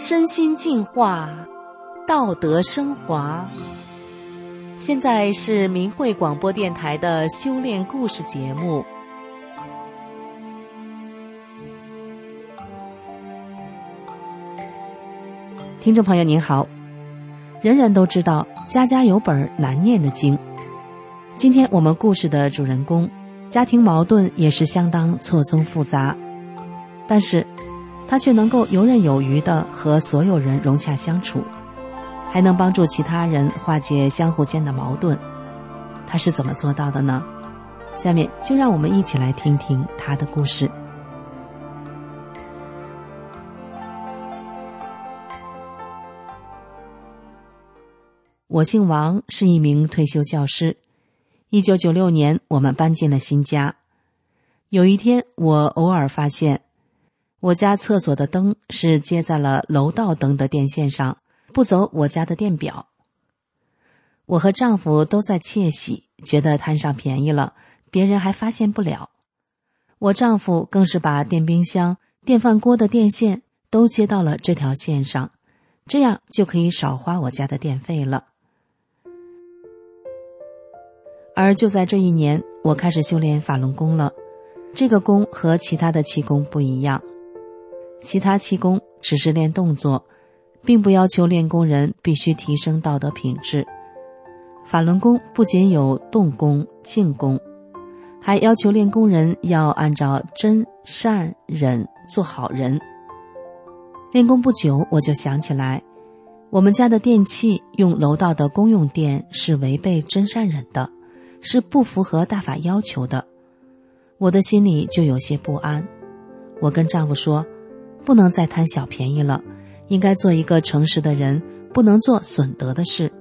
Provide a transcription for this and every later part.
身心净化，道德升华。现在是明慧广播电台的修炼故事节目。听众朋友您好，人人都知道家家有本难念的经。今天我们故事的主人公，家庭矛盾也是相当错综复杂，但是。他却能够游刃有余的和所有人融洽相处，还能帮助其他人化解相互间的矛盾。他是怎么做到的呢？下面就让我们一起来听听他的故事。我姓王，是一名退休教师。一九九六年，我们搬进了新家。有一天，我偶尔发现。我家厕所的灯是接在了楼道灯的电线上，不走我家的电表。我和丈夫都在窃喜，觉得摊上便宜了，别人还发现不了。我丈夫更是把电冰箱、电饭锅的电线都接到了这条线上，这样就可以少花我家的电费了。而就在这一年，我开始修炼法轮功了。这个功和其他的气功不一样。其他气功只是练动作，并不要求练功人必须提升道德品质。法轮功不仅有动功、静功，还要求练功人要按照真善忍做好人。练功不久，我就想起来，我们家的电器用楼道的公用电是违背真善忍的，是不符合大法要求的。我的心里就有些不安。我跟丈夫说。不能再贪小便宜了，应该做一个诚实的人，不能做损德的事。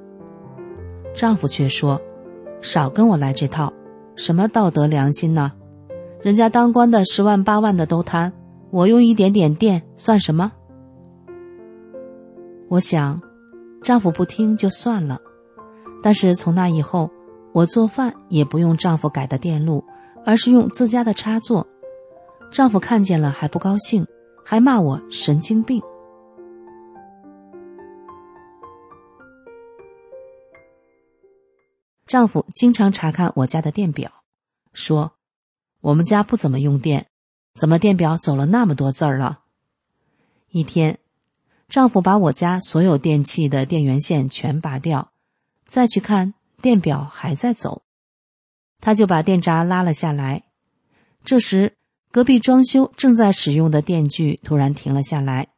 丈夫却说：“少跟我来这套，什么道德良心呢？人家当官的十万八万的都贪，我用一点点电算什么？”我想，丈夫不听就算了，但是从那以后，我做饭也不用丈夫改的电路，而是用自家的插座。丈夫看见了还不高兴。还骂我神经病。丈夫经常查看我家的电表，说：“我们家不怎么用电，怎么电表走了那么多字儿了？”一天，丈夫把我家所有电器的电源线全拔掉，再去看电表还在走，他就把电闸拉了下来。这时。隔壁装修正在使用的电锯突然停了下来，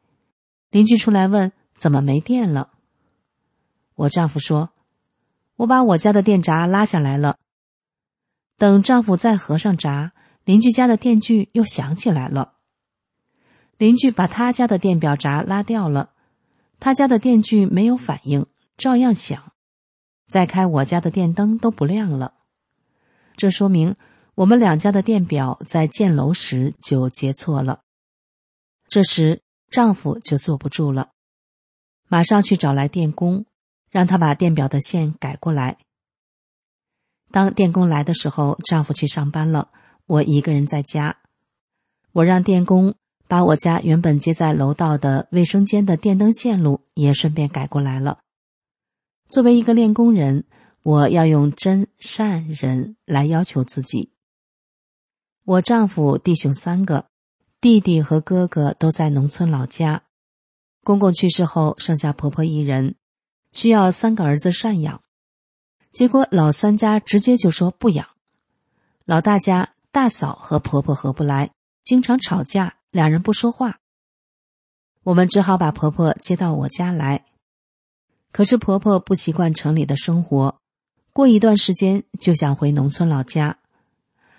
邻居出来问：“怎么没电了？”我丈夫说：“我把我家的电闸拉下来了。”等丈夫再合上闸，邻居家的电锯又响起来了。邻居把他家的电表闸拉掉了，他家的电锯没有反应，照样响。再开我家的电灯都不亮了，这说明。我们两家的电表在建楼时就接错了，这时丈夫就坐不住了，马上去找来电工，让他把电表的线改过来。当电工来的时候，丈夫去上班了，我一个人在家。我让电工把我家原本接在楼道的卫生间的电灯线路也顺便改过来了。作为一个练功人，我要用真善人来要求自己。我丈夫弟兄三个，弟弟和哥哥都在农村老家。公公去世后，剩下婆婆一人，需要三个儿子赡养。结果老三家直接就说不养。老大家大嫂和婆婆合不来，经常吵架，两人不说话。我们只好把婆婆接到我家来。可是婆婆不习惯城里的生活，过一段时间就想回农村老家。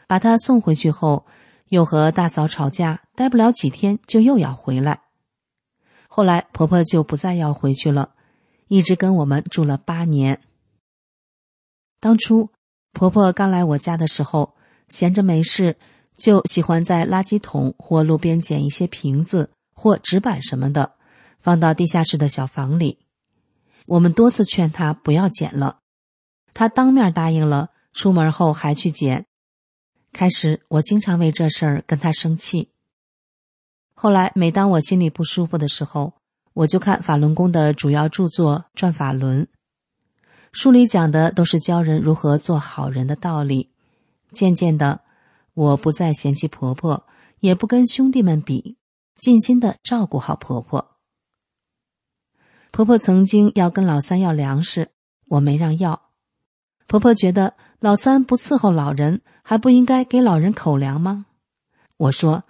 把她送回去后，又和大嫂吵架，待不了几天就又要回来。后来婆婆就不再要回去了，一直跟我们住了八年。当初婆婆刚来我家的时候，闲着没事，就喜欢在垃圾桶或路边捡一些瓶子或纸板什么的，放到地下室的小房里。我们多次劝她不要捡了，她当面答应了，出门后还去捡。开始我经常为这事儿跟她生气。后来每当我心里不舒服的时候，我就看法轮功的主要著作《转法轮》，书里讲的都是教人如何做好人的道理。渐渐的，我不再嫌弃婆婆，也不跟兄弟们比，尽心的照顾好婆婆。婆婆曾经要跟老三要粮食，我没让要。婆婆觉得老三不伺候老人，还不应该给老人口粮吗？我说，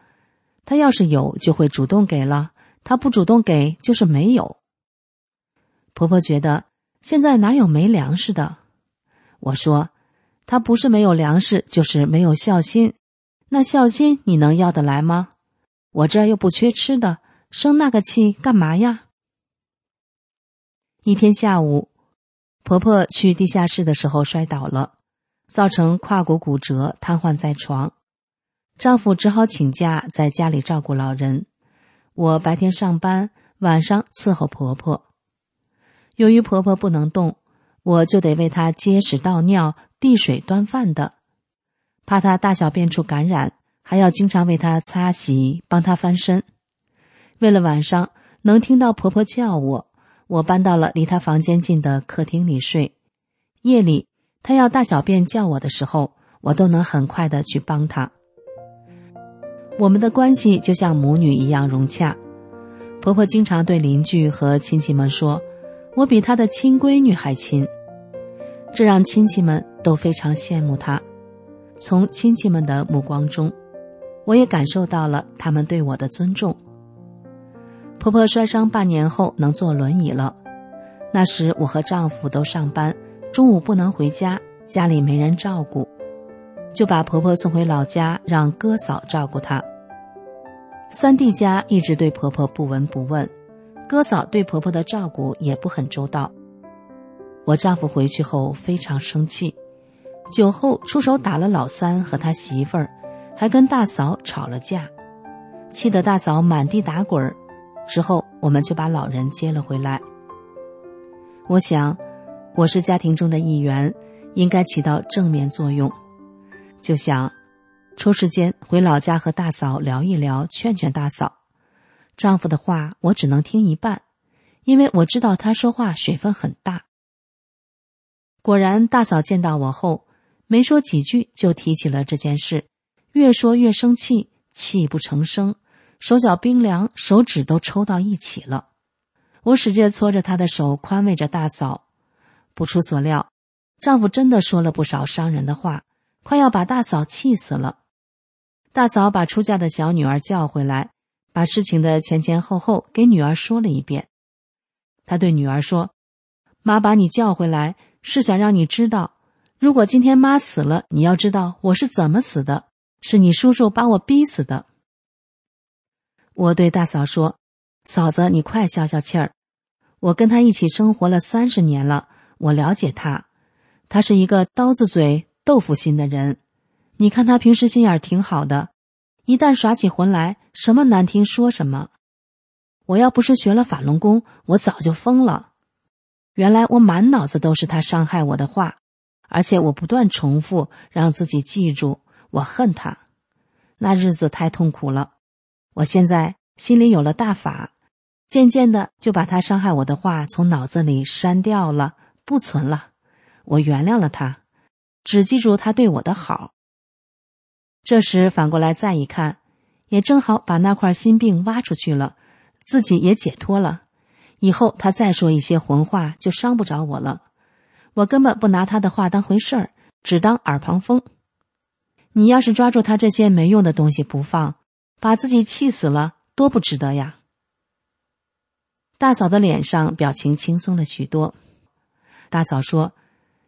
他要是有，就会主动给了；他不主动给，就是没有。婆婆觉得现在哪有没粮食的？我说，他不是没有粮食，就是没有孝心。那孝心你能要得来吗？我这又不缺吃的，生那个气干嘛呀？一天下午，婆婆去地下室的时候摔倒了，造成胯骨骨折，瘫痪在床。丈夫只好请假在家里照顾老人。我白天上班，晚上伺候婆婆。由于婆婆不能动，我就得为她接屎倒尿、递水端饭的，怕她大小便处感染，还要经常为她擦洗、帮她翻身。为了晚上能听到婆婆叫我。我搬到了离她房间近的客厅里睡，夜里她要大小便叫我的时候，我都能很快的去帮她。我们的关系就像母女一样融洽。婆婆经常对邻居和亲戚们说：“我比她的亲闺女还亲。”这让亲戚们都非常羡慕她。从亲戚们的目光中，我也感受到了他们对我的尊重。婆婆摔伤半年后能坐轮椅了，那时我和丈夫都上班，中午不能回家，家里没人照顾，就把婆婆送回老家，让哥嫂照顾她。三弟家一直对婆婆不闻不问，哥嫂对婆婆的照顾也不很周到。我丈夫回去后非常生气，酒后出手打了老三和他媳妇儿，还跟大嫂吵了架，气得大嫂满地打滚儿。之后，我们就把老人接了回来。我想，我是家庭中的一员，应该起到正面作用。就想抽时间回老家和大嫂聊一聊，劝劝大嫂。丈夫的话我只能听一半，因为我知道他说话水分很大。果然，大嫂见到我后，没说几句就提起了这件事，越说越生气，泣不成声。手脚冰凉，手指都抽到一起了。我使劲搓着她的手，宽慰着大嫂。不出所料，丈夫真的说了不少伤人的话，快要把大嫂气死了。大嫂把出嫁的小女儿叫回来，把事情的前前后后给女儿说了一遍。她对女儿说：“妈把你叫回来，是想让你知道，如果今天妈死了，你要知道我是怎么死的，是你叔叔把我逼死的。”我对大嫂说：“嫂子，你快消消气儿。我跟他一起生活了三十年了，我了解他，他是一个刀子嘴豆腐心的人。你看他平时心眼挺好的，一旦耍起浑来，什么难听说什么。我要不是学了法轮功，我早就疯了。原来我满脑子都是他伤害我的话，而且我不断重复，让自己记住我恨他。那日子太痛苦了。”我现在心里有了大法，渐渐的就把他伤害我的话从脑子里删掉了，不存了。我原谅了他，只记住他对我的好。这时反过来再一看，也正好把那块心病挖出去了，自己也解脱了。以后他再说一些混话，就伤不着我了。我根本不拿他的话当回事儿，只当耳旁风。你要是抓住他这些没用的东西不放。把自己气死了，多不值得呀！大嫂的脸上表情轻松了许多。大嫂说：“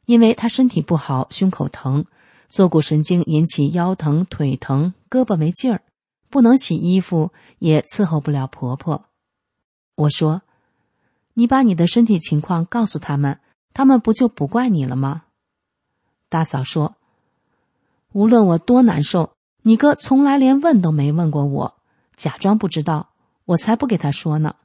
因为她身体不好，胸口疼，坐骨神经引起腰疼、腿疼，胳膊没劲儿，不能洗衣服，也伺候不了婆婆。”我说：“你把你的身体情况告诉他们，他们不就不怪你了吗？大嫂说：“无论我多难受，你哥从来连问都没问过我，假装不知道，我才不给他说呢。”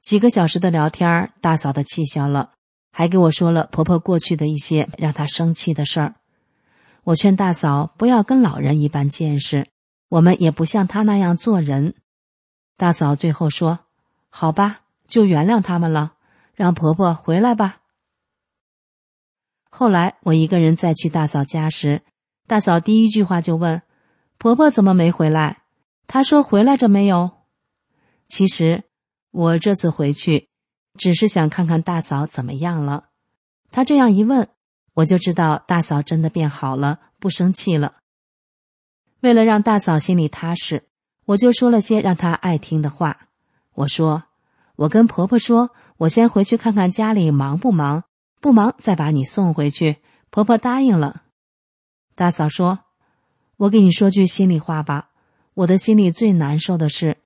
几个小时的聊天，大嫂的气消了，还给我说了婆婆过去的一些让她生气的事儿。我劝大嫂不要跟老人一般见识，我们也不像她那样做人。大嫂最后说：“好吧，就原谅他们了，让婆婆回来吧。”后来我一个人再去大嫂家时，大嫂第一句话就问：“婆婆怎么没回来？”她说：“回来着没有？”其实。我这次回去，只是想看看大嫂怎么样了。他这样一问，我就知道大嫂真的变好了，不生气了。为了让大嫂心里踏实，我就说了些让她爱听的话。我说：“我跟婆婆说，我先回去看看家里忙不忙，不忙再把你送回去。”婆婆答应了。大嫂说：“我给你说句心里话吧，我的心里最难受的是。”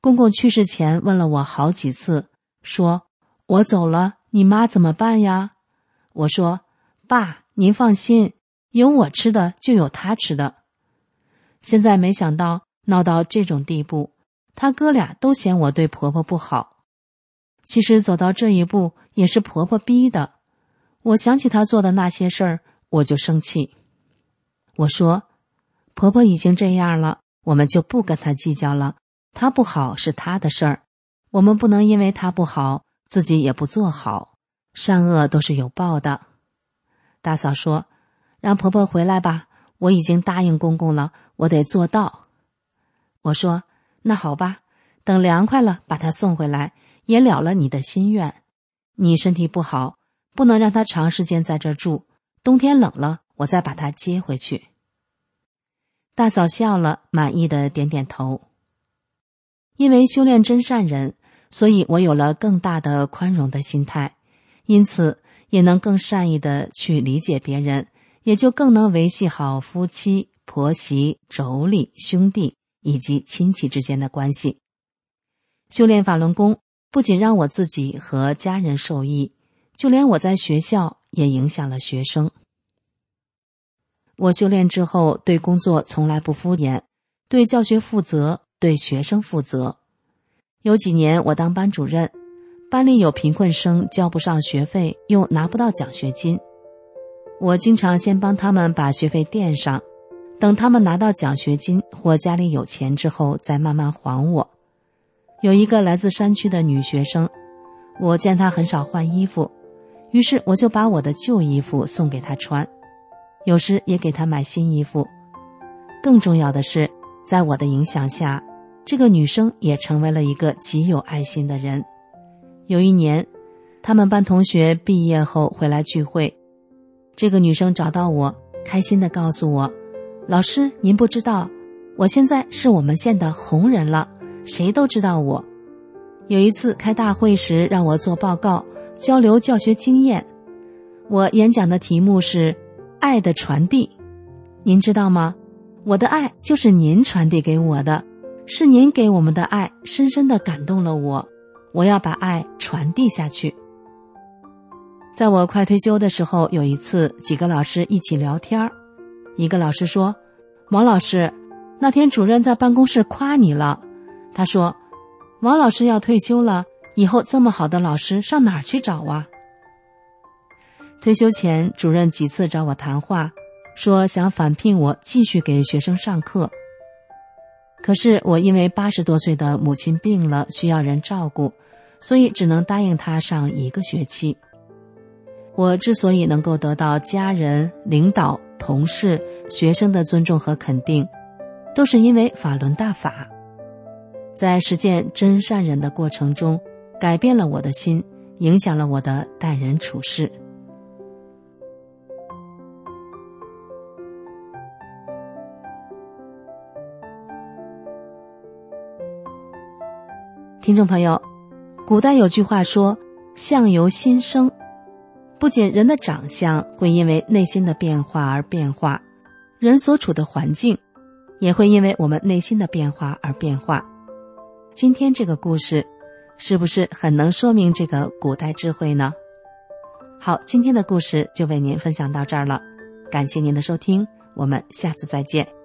公公去世前问了我好几次，说：“我走了，你妈怎么办呀？”我说：“爸，您放心，有我吃的就有他吃的。”现在没想到闹到这种地步，他哥俩都嫌我对婆婆不好。其实走到这一步也是婆婆逼的。我想起她做的那些事儿，我就生气。我说：“婆婆已经这样了，我们就不跟她计较了。”他不好是他的事儿，我们不能因为他不好，自己也不做好。善恶都是有报的。大嫂说：“让婆婆回来吧，我已经答应公公了，我得做到。”我说：“那好吧，等凉快了把她送回来，也了了你的心愿。你身体不好，不能让她长时间在这住，冬天冷了，我再把她接回去。”大嫂笑了，满意的点点头。因为修炼真善人，所以我有了更大的宽容的心态，因此也能更善意的去理解别人，也就更能维系好夫妻、婆媳、妯娌、兄弟以及亲戚之间的关系。修炼法轮功不仅让我自己和家人受益，就连我在学校也影响了学生。我修炼之后，对工作从来不敷衍，对教学负责。对学生负责。有几年我当班主任，班里有贫困生交不上学费，又拿不到奖学金，我经常先帮他们把学费垫上，等他们拿到奖学金或家里有钱之后再慢慢还我。有一个来自山区的女学生，我见她很少换衣服，于是我就把我的旧衣服送给她穿，有时也给她买新衣服。更重要的是。在我的影响下，这个女生也成为了一个极有爱心的人。有一年，他们班同学毕业后回来聚会，这个女生找到我，开心的告诉我：“老师，您不知道，我现在是我们县的红人了，谁都知道我。有一次开大会时，让我做报告，交流教学经验。我演讲的题目是‘爱的传递’，您知道吗？”我的爱就是您传递给我的，是您给我们的爱深深的感动了我，我要把爱传递下去。在我快退休的时候，有一次几个老师一起聊天一个老师说：“王老师，那天主任在办公室夸你了。他说，王老师要退休了，以后这么好的老师上哪儿去找啊？”退休前，主任几次找我谈话。说想返聘我继续给学生上课，可是我因为八十多岁的母亲病了，需要人照顾，所以只能答应他上一个学期。我之所以能够得到家人、领导、同事、学生的尊重和肯定，都是因为法轮大法，在实践真善人的过程中，改变了我的心，影响了我的待人处事。听众朋友，古代有句话说：“相由心生。”不仅人的长相会因为内心的变化而变化，人所处的环境也会因为我们内心的变化而变化。今天这个故事，是不是很能说明这个古代智慧呢？好，今天的故事就为您分享到这儿了，感谢您的收听，我们下次再见。